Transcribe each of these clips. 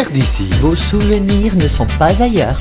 RDC. Vos souvenirs ne sont pas ailleurs.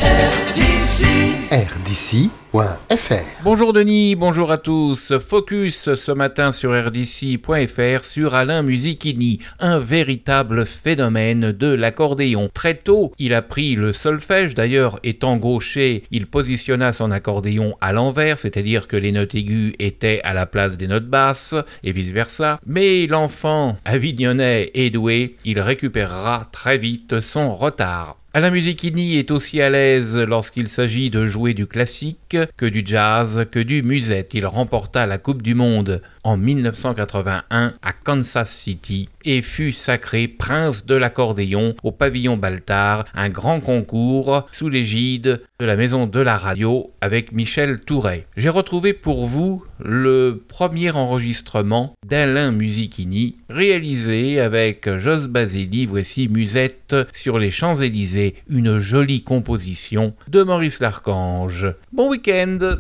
RDC.fr Bonjour Denis, bonjour à tous. Focus ce matin sur rdc.fr sur Alain Musichini, un véritable phénomène de l'accordéon. Très tôt, il a pris le solfège, d'ailleurs étant gaucher, il positionna son accordéon à l'envers, c'est-à-dire que les notes aiguës étaient à la place des notes basses et vice-versa. Mais l'enfant avignonnais et doué, il récupérera très vite son retard. Alain Musichini est aussi à l'aise lorsqu'il s'agit de jouer du classique que du jazz, que du musette. Il remporta la Coupe du Monde en 1981 à Kansas City et fut sacré prince de l'accordéon au pavillon Baltard, un grand concours sous l'égide de la maison de la radio avec Michel Touret. J'ai retrouvé pour vous le premier enregistrement d'Alain Musichini réalisé avec Jos Basili, voici Musette sur les Champs-Élysées, une jolie composition de Maurice Larchange. Bon week-end